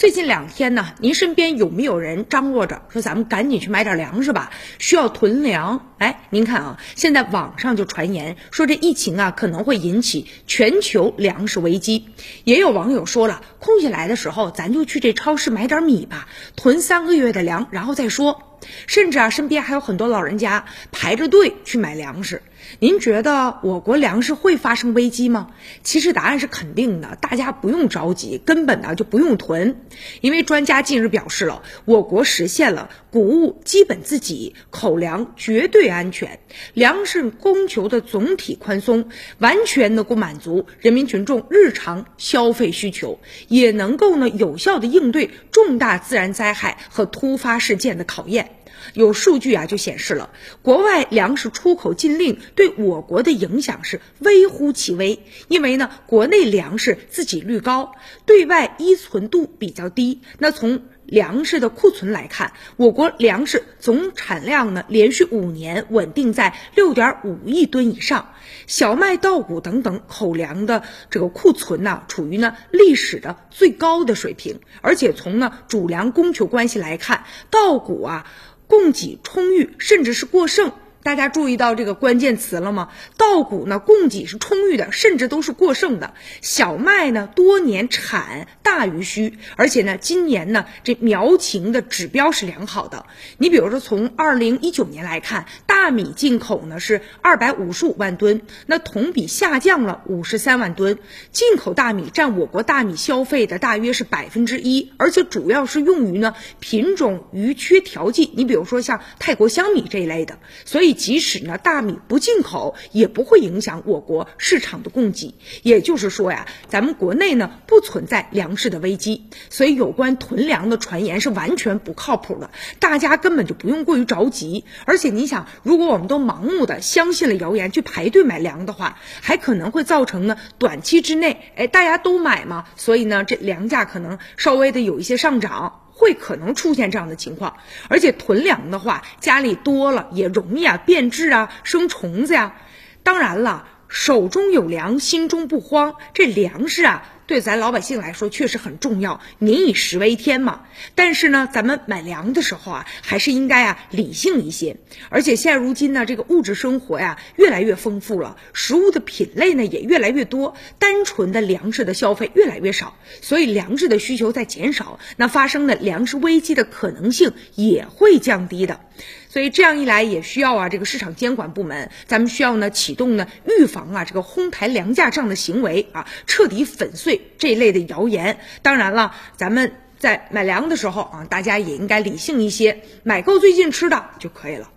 最近两天呢，您身边有没有人张罗着说咱们赶紧去买点粮食吧？需要囤粮。哎，您看啊，现在网上就传言说这疫情啊可能会引起全球粮食危机。也有网友说了，空下来的时候咱就去这超市买点米吧，囤三个月的粮，然后再说。甚至啊，身边还有很多老人家排着队去买粮食。您觉得我国粮食会发生危机吗？其实答案是肯定的，大家不用着急，根本呢就不用囤。因为专家近日表示了，我国实现了谷物基本自给，口粮绝对安全，粮食供求的总体宽松，完全能够满足人民群众日常消费需求，也能够呢有效的应对重大自然灾害和突发事件的考验。有数据啊，就显示了国外粮食出口禁令对我国的影响是微乎其微，因为呢，国内粮食自给率高，对外依存度比较低。那从粮食的库存来看，我国粮食总产量呢，连续五年稳定在六点五亿吨以上，小麦、稻谷等等口粮的这个库存呢，处于呢历史的最高的水平。而且从呢主粮供求关系来看，稻谷啊。供给充裕，甚至是过剩。大家注意到这个关键词了吗？稻谷呢，供给是充裕的，甚至都是过剩的。小麦呢，多年产大于需，而且呢，今年呢，这苗情的指标是良好的。你比如说，从二零一九年来看，大米进口呢是二百五十五万吨，那同比下降了五十三万吨。进口大米占我国大米消费的大约是百分之一，而且主要是用于呢品种余缺调剂。你比如说像泰国香米这一类的，所以。即使呢大米不进口，也不会影响我国市场的供给。也就是说呀，咱们国内呢不存在粮食的危机，所以有关囤粮的传言是完全不靠谱的。大家根本就不用过于着急。而且你想，如果我们都盲目的相信了谣言去排队买粮的话，还可能会造成呢短期之内，哎大家都买嘛，所以呢这粮价可能稍微的有一些上涨。会可能出现这样的情况，而且囤粮的话，家里多了也容易啊变质啊生虫子呀。当然了，手中有粮，心中不慌。这粮食啊。对咱老百姓来说确实很重要，民以食为天嘛。但是呢，咱们买粮的时候啊，还是应该啊理性一些。而且现如今呢，这个物质生活呀越来越丰富了，食物的品类呢也越来越多，单纯的粮食的消费越来越少，所以粮食的需求在减少，那发生的粮食危机的可能性也会降低的。所以这样一来，也需要啊这个市场监管部门，咱们需要呢启动呢预防啊这个哄抬粮价这样的行为啊，彻底粉碎这一类的谣言。当然了，咱们在买粮的时候啊，大家也应该理性一些，买够最近吃的就可以了。